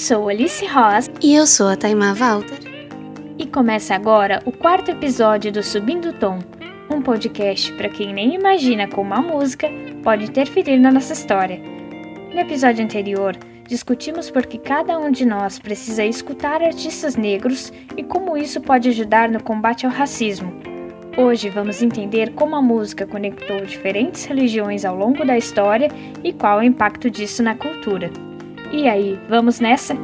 sou Alice Ross. E eu sou a Taimá Walter. E começa agora o quarto episódio do Subindo Tom, um podcast para quem nem imagina como a música pode interferir na nossa história. No episódio anterior, discutimos por que cada um de nós precisa escutar artistas negros e como isso pode ajudar no combate ao racismo. Hoje vamos entender como a música conectou diferentes religiões ao longo da história e qual é o impacto disso na cultura. E aí, vamos nessa?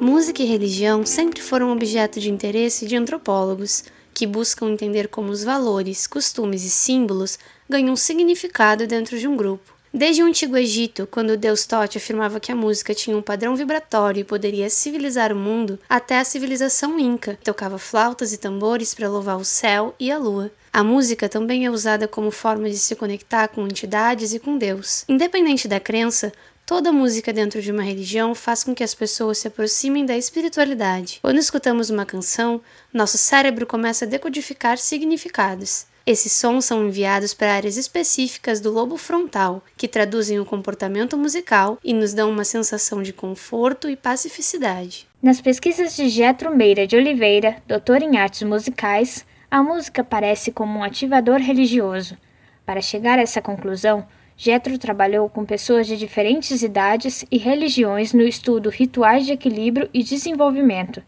Música e religião sempre foram objeto de interesse de antropólogos, que buscam entender como os valores, costumes e símbolos ganham significado dentro de um grupo. Desde o Antigo Egito, quando o deus Tote afirmava que a música tinha um padrão vibratório e poderia civilizar o mundo, até a civilização Inca, tocava flautas e tambores para louvar o céu e a lua. A música também é usada como forma de se conectar com entidades e com Deus. Independente da crença, Toda música dentro de uma religião faz com que as pessoas se aproximem da espiritualidade. Quando escutamos uma canção, nosso cérebro começa a decodificar significados. Esses sons são enviados para áreas específicas do lobo frontal, que traduzem o comportamento musical e nos dão uma sensação de conforto e pacificidade. Nas pesquisas de Getro Meira de Oliveira, doutor em artes musicais, a música aparece como um ativador religioso. Para chegar a essa conclusão, Getro trabalhou com pessoas de diferentes idades e religiões no estudo rituais de equilíbrio e desenvolvimento,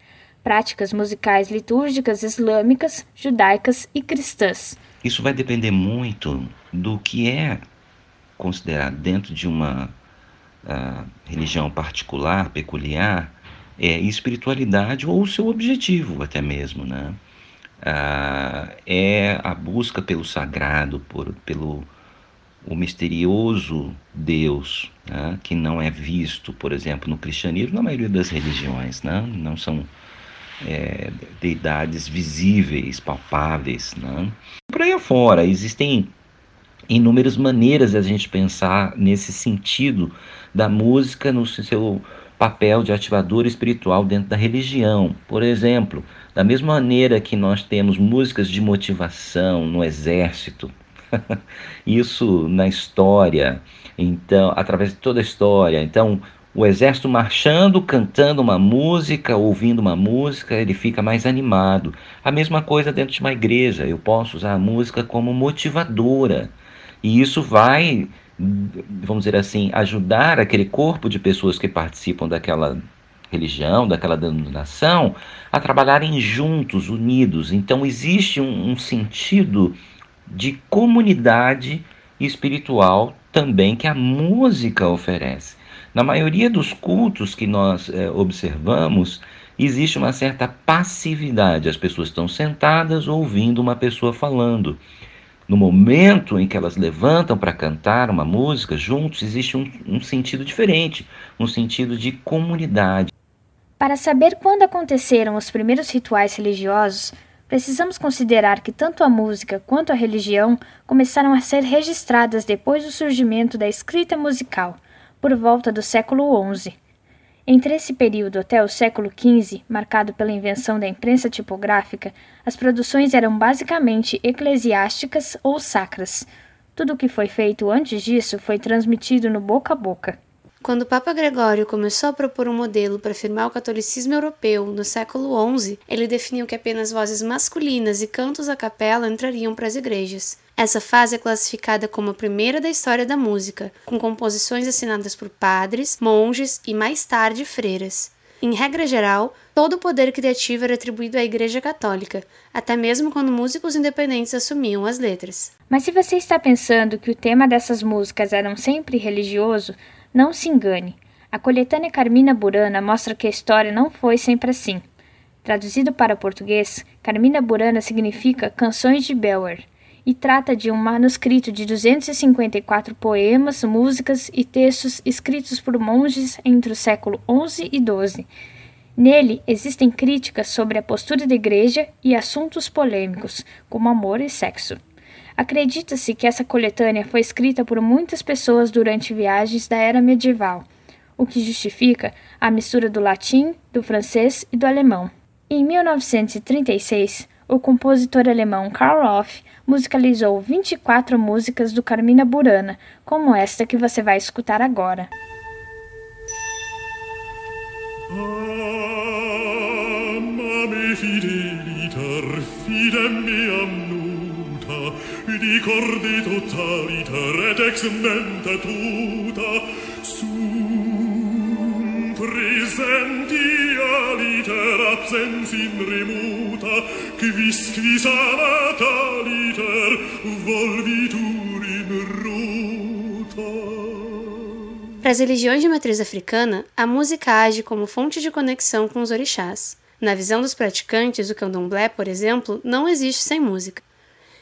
práticas musicais litúrgicas islâmicas, judaicas e cristãs. Isso vai depender muito do que é considerado dentro de uma uh, religião particular, peculiar, é espiritualidade ou o seu objetivo até mesmo, né? Uh, é a busca pelo sagrado, por, pelo o misterioso Deus, né? que não é visto, por exemplo, no cristianismo, na maioria das religiões, né? não são é, deidades visíveis, palpáveis. Né? Por aí afora, existem inúmeras maneiras de a gente pensar nesse sentido da música no seu papel de ativador espiritual dentro da religião. Por exemplo, da mesma maneira que nós temos músicas de motivação no exército, isso na história, então, através de toda a história. Então, o exército marchando, cantando uma música, ouvindo uma música, ele fica mais animado. A mesma coisa dentro de uma igreja, eu posso usar a música como motivadora. E isso vai, vamos dizer assim, ajudar aquele corpo de pessoas que participam daquela religião, daquela denominação, a trabalharem juntos, unidos. Então existe um, um sentido de comunidade espiritual também que a música oferece. Na maioria dos cultos que nós é, observamos, existe uma certa passividade. As pessoas estão sentadas ouvindo uma pessoa falando. No momento em que elas levantam para cantar uma música juntos, existe um, um sentido diferente, um sentido de comunidade. Para saber quando aconteceram os primeiros rituais religiosos, precisamos considerar que tanto a música quanto a religião começaram a ser registradas depois do surgimento da escrita musical por volta do século XI. Entre esse período até o século XV, marcado pela invenção da imprensa tipográfica, as produções eram basicamente eclesiásticas ou sacras. Tudo o que foi feito antes disso foi transmitido no boca a boca. Quando o Papa Gregório começou a propor um modelo para afirmar o catolicismo europeu no século XI, ele definiu que apenas vozes masculinas e cantos a capela entrariam para as igrejas. Essa fase é classificada como a primeira da história da música, com composições assinadas por padres, monges e mais tarde freiras. Em regra geral, todo o poder criativo era atribuído à Igreja Católica, até mesmo quando músicos independentes assumiam as letras. Mas se você está pensando que o tema dessas músicas era sempre religioso, não se engane. A coletânea Carmina Burana mostra que a história não foi sempre assim. Traduzido para português, Carmina Burana significa Canções de Belwer e trata de um manuscrito de 254 poemas, músicas e textos escritos por monges entre o século XI e XII. Nele existem críticas sobre a postura da igreja e assuntos polêmicos, como amor e sexo. Acredita-se que essa coletânea foi escrita por muitas pessoas durante viagens da era medieval, o que justifica a mistura do latim, do francês e do alemão. Em 1936, o compositor alemão Karl Orff musicalizou 24 músicas do Carmina Burana, como esta que você vai escutar agora. fideliter, di corde totaliter et ex mente tuta, sum presentia liter absens in remuta, quis quis amata liter, volvitur in ruta. Para as religiões de matriz africana, a música age como fonte de conexão com os orixás. Na visão dos praticantes, o candomblé, por exemplo, não existe sem música.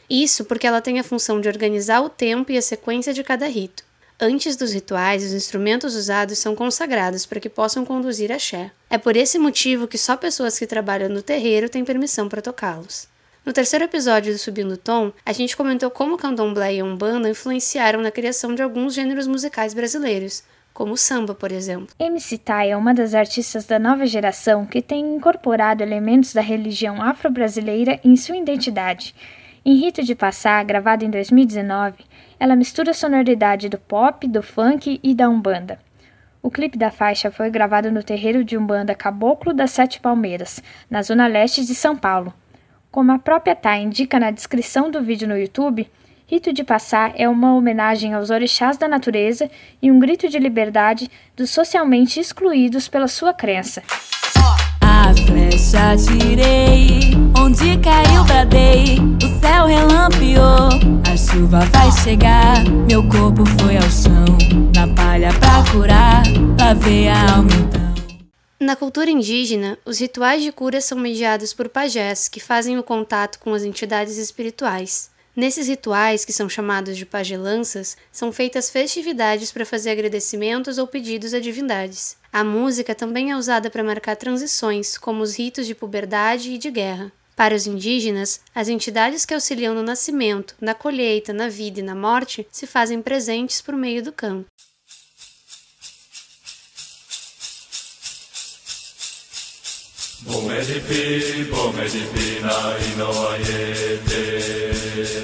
Isso porque ela tem a função de organizar o tempo e a sequência de cada rito. Antes dos rituais, os instrumentos usados são consagrados para que possam conduzir a xé. É por esse motivo que só pessoas que trabalham no terreiro têm permissão para tocá-los. No terceiro episódio do Subindo Tom, a gente comentou como o candomblé e a umbanda influenciaram na criação de alguns gêneros musicais brasileiros, como o samba, por exemplo. MC Tai é uma das artistas da nova geração que tem incorporado elementos da religião afro-brasileira em sua identidade em Rito de Passar, gravado em 2019, ela mistura a sonoridade do pop, do funk e da umbanda. O clipe da faixa foi gravado no terreiro de umbanda Caboclo das Sete Palmeiras, na zona leste de São Paulo. Como a própria Thay indica na descrição do vídeo no YouTube, Rito de Passar é uma homenagem aos orixás da natureza e um grito de liberdade dos socialmente excluídos pela sua crença. A flecha tirei, onde caiu o céu a chuva vai chegar, meu corpo foi ao chão, na palha pra curar, lavei a alma então. Na cultura indígena, os rituais de cura são mediados por pajés, que fazem o contato com as entidades espirituais. Nesses rituais, que são chamados de pagelanças, são feitas festividades para fazer agradecimentos ou pedidos a divindades. A música também é usada para marcar transições, como os ritos de puberdade e de guerra. Para os indígenas, as entidades que auxiliam no nascimento, na colheita, na vida e na morte se fazem presentes por meio do canto. Pomedipi, pomedipi na inoayete.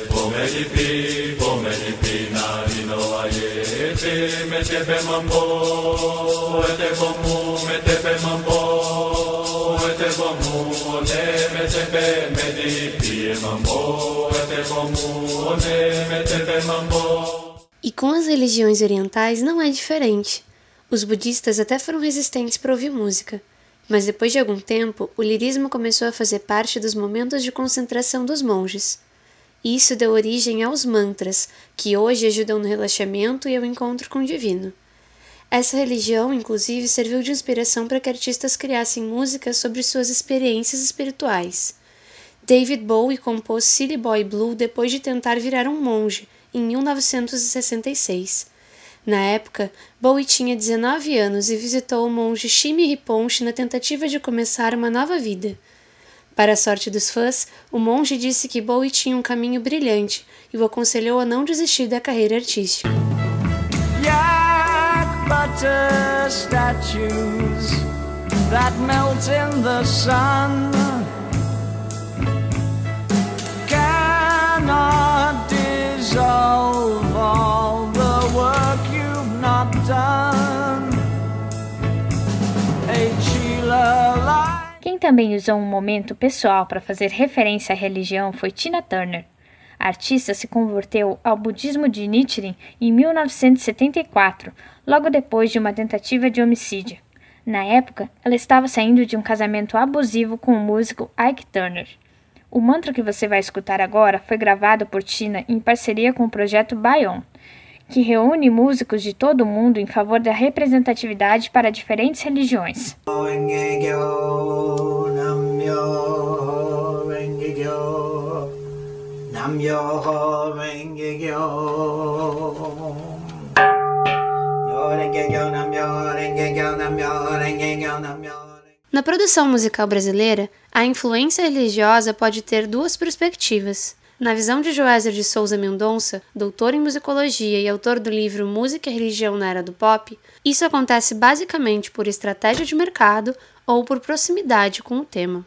Pomedipi, pomedipi na inoayete. Metepe mambo, mambo, metepe mambo, metepe mambo. E com as religiões orientais não é diferente. Os budistas até foram resistentes para ouvir música. Mas depois de algum tempo, o lirismo começou a fazer parte dos momentos de concentração dos monges. Isso deu origem aos mantras, que hoje ajudam no relaxamento e ao encontro com o divino. Essa religião, inclusive, serviu de inspiração para que artistas criassem músicas sobre suas experiências espirituais. David Bowie compôs Silly Boy Blue depois de tentar virar um monge, em 1966. Na época, Bowie tinha 19 anos e visitou o monge Shimi Riponchi na tentativa de começar uma nova vida. Para a sorte dos fãs, o monge disse que Bowie tinha um caminho brilhante e o aconselhou a não desistir da carreira artística. Yak butter statues that melt in the sun cannot dissolve all the work quem também usou um momento pessoal para fazer referência à religião foi Tina Turner. A artista se converteu ao budismo de Nichiren em 1974, logo depois de uma tentativa de homicídio. Na época, ela estava saindo de um casamento abusivo com o músico Ike Turner. O mantra que você vai escutar agora foi gravado por Tina em parceria com o projeto Bayon que reúne músicos de todo o mundo em favor da representatividade para diferentes religiões. Na produção musical brasileira, a influência religiosa pode ter duas perspectivas. Na visão de Joézer de Souza Mendonça, doutor em musicologia e autor do livro Música e Religião na Era do Pop, isso acontece basicamente por estratégia de mercado ou por proximidade com o tema.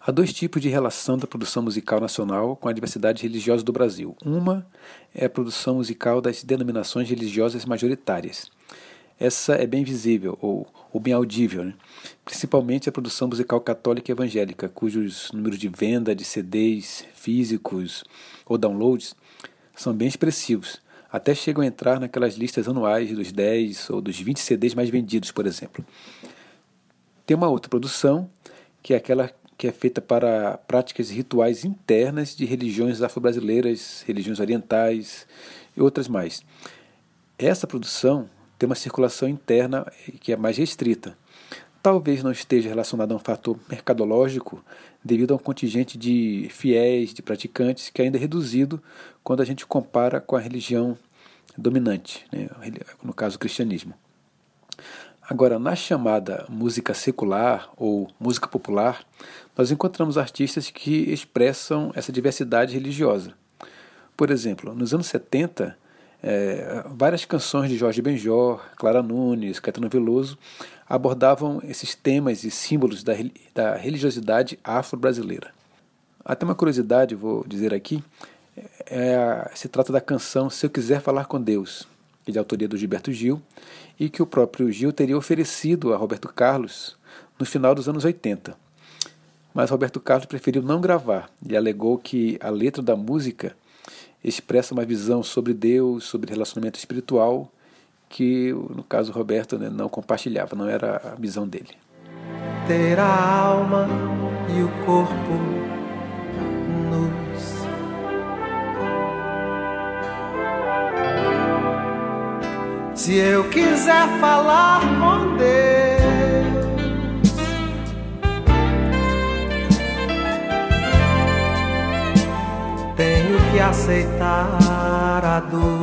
Há dois tipos de relação da produção musical nacional com a diversidade religiosa do Brasil. Uma é a produção musical das denominações religiosas majoritárias. Essa é bem visível ou, ou bem audível, né? principalmente a produção musical católica e evangélica, cujos números de venda de CDs físicos ou downloads são bem expressivos, até chegam a entrar naquelas listas anuais dos 10 ou dos 20 CDs mais vendidos, por exemplo. Tem uma outra produção, que é aquela que é feita para práticas rituais internas de religiões afro-brasileiras, religiões orientais e outras mais. Essa produção tem uma circulação interna que é mais restrita. Talvez não esteja relacionada a um fator mercadológico devido a um contingente de fiéis, de praticantes, que ainda é reduzido quando a gente compara com a religião dominante, né? no caso o cristianismo. Agora, na chamada música secular ou música popular, nós encontramos artistas que expressam essa diversidade religiosa. Por exemplo, nos anos 70, é, várias canções de Jorge Benjor, Clara Nunes, Caetano Veloso abordavam esses temas e símbolos da, da religiosidade afro-brasileira. Até uma curiosidade, vou dizer aqui, é, se trata da canção Se Eu Quiser Falar com Deus, que é de autoria do Gilberto Gil, e que o próprio Gil teria oferecido a Roberto Carlos no final dos anos 80. Mas Roberto Carlos preferiu não gravar e alegou que a letra da música expressa uma visão sobre Deus, sobre relacionamento espiritual, que no caso Roberto né, não compartilhava, não era a visão dele. Ter a alma e o corpo nus. Se eu quiser falar com aceitar a dor.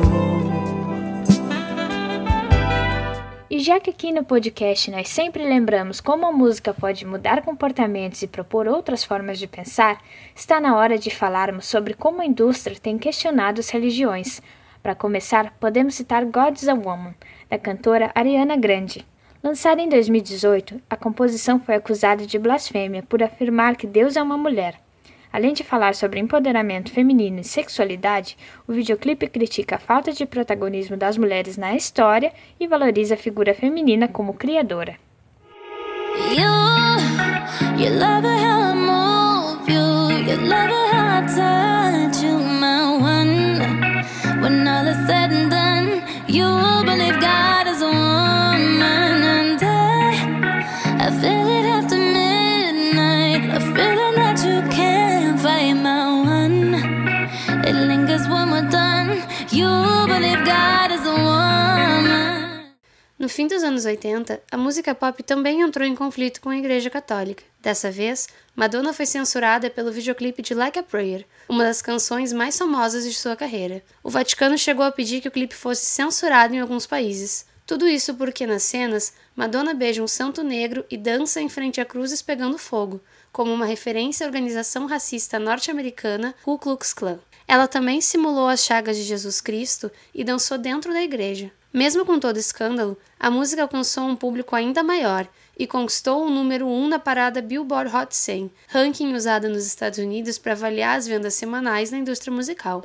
E já que aqui no podcast nós sempre lembramos como a música pode mudar comportamentos e propor outras formas de pensar, está na hora de falarmos sobre como a indústria tem questionado as religiões. Para começar, podemos citar God's a Woman, da cantora Ariana Grande. Lançada em 2018, a composição foi acusada de blasfêmia por afirmar que Deus é uma mulher. Além de falar sobre empoderamento feminino e sexualidade, o videoclipe critica a falta de protagonismo das mulheres na história e valoriza a figura feminina como criadora. You, you No fim dos anos 80, a música pop também entrou em conflito com a Igreja Católica. Dessa vez, Madonna foi censurada pelo videoclipe de Like a Prayer, uma das canções mais famosas de sua carreira. O Vaticano chegou a pedir que o clipe fosse censurado em alguns países. Tudo isso porque nas cenas, Madonna beija um santo negro e dança em frente a cruzes pegando fogo, como uma referência à organização racista norte-americana Ku Klux Klan. Ela também simulou as chagas de Jesus Cristo e dançou dentro da igreja. Mesmo com todo escândalo, a música alcançou um público ainda maior e conquistou o número 1 um na parada Billboard Hot 100, ranking usado nos Estados Unidos para avaliar as vendas semanais na indústria musical.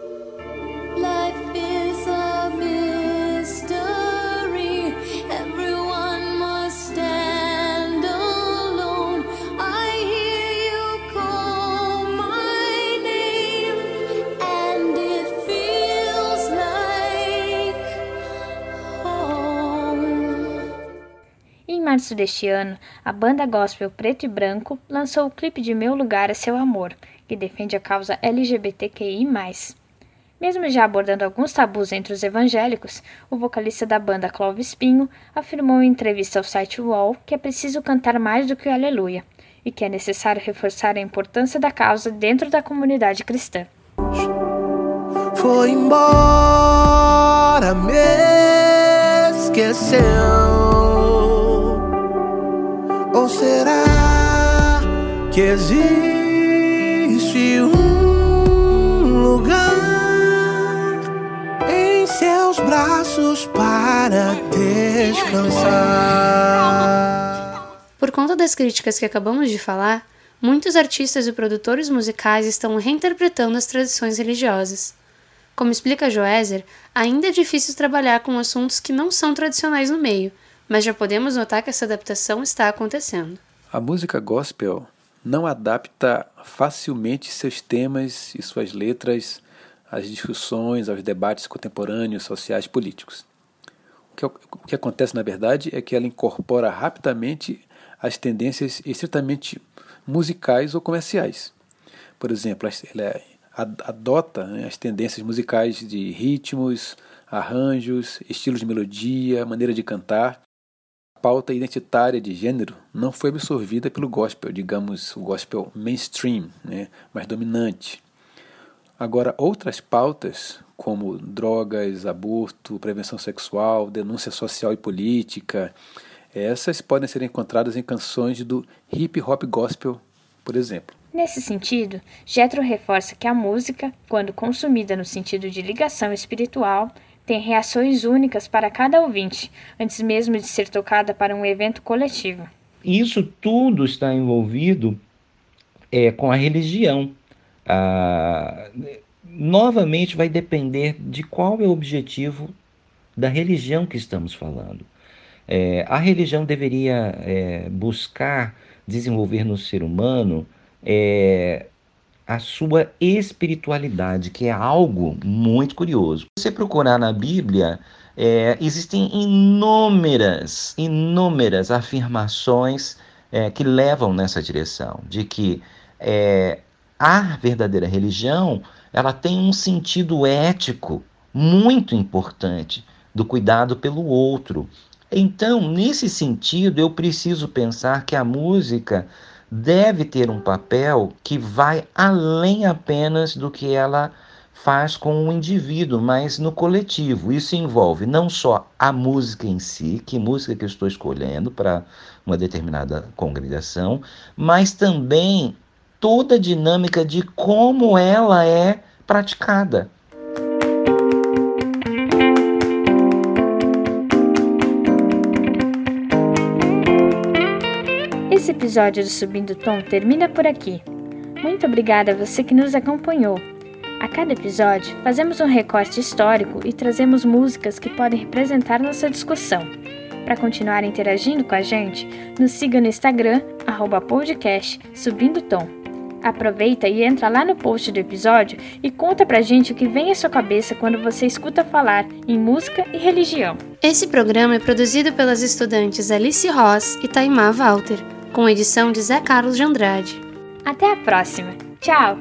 Março deste ano, a banda gospel Preto e Branco lançou o clipe de Meu Lugar é Seu Amor, que defende a causa LGBTQI. Mesmo já abordando alguns tabus entre os evangélicos, o vocalista da banda Clóvis Pinho afirmou em entrevista ao site UOL que é preciso cantar mais do que o Aleluia e que é necessário reforçar a importância da causa dentro da comunidade cristã. Foi embora, me. Ou será que existe um lugar em seus braços para descansar? Por conta das críticas que acabamos de falar, muitos artistas e produtores musicais estão reinterpretando as tradições religiosas. Como explica Joézer, ainda é difícil trabalhar com assuntos que não são tradicionais no meio, mas já podemos notar que essa adaptação está acontecendo. A música gospel não adapta facilmente seus temas e suas letras às discussões, aos debates contemporâneos, sociais políticos. O que, o que acontece, na verdade, é que ela incorpora rapidamente as tendências estritamente musicais ou comerciais. Por exemplo, ela adota né, as tendências musicais de ritmos, arranjos, estilos de melodia, maneira de cantar. Pauta identitária de gênero não foi absorvida pelo gospel, digamos, o gospel mainstream, né, mais dominante. Agora, outras pautas, como drogas, aborto, prevenção sexual, denúncia social e política, essas podem ser encontradas em canções do hip hop gospel, por exemplo. Nesse sentido, Jethro reforça que a música, quando consumida no sentido de ligação espiritual, tem reações únicas para cada ouvinte, antes mesmo de ser tocada para um evento coletivo. Isso tudo está envolvido é, com a religião. Ah, novamente vai depender de qual é o objetivo da religião que estamos falando. É, a religião deveria é, buscar desenvolver no ser humano é, a sua espiritualidade, que é algo muito curioso. Se você procurar na Bíblia, é, existem inúmeras, inúmeras afirmações é, que levam nessa direção, de que é, a verdadeira religião ela tem um sentido ético muito importante do cuidado pelo outro, então, nesse sentido, eu preciso pensar que a música deve ter um papel que vai além apenas do que ela faz com o indivíduo, mas no coletivo. Isso envolve não só a música em si, que música que eu estou escolhendo para uma determinada congregação, mas também toda a dinâmica de como ela é praticada. Esse episódio do Subindo Tom termina por aqui. Muito obrigada a você que nos acompanhou. A cada episódio, fazemos um recorte histórico e trazemos músicas que podem representar nossa discussão. Para continuar interagindo com a gente, nos siga no Instagram, podcast Subindo Tom. Aproveita e entra lá no post do episódio e conta pra gente o que vem à sua cabeça quando você escuta falar em música e religião. Esse programa é produzido pelas estudantes Alice Ross e Taimá Walter com edição de Zé Carlos de Andrade. Até a próxima. Tchau!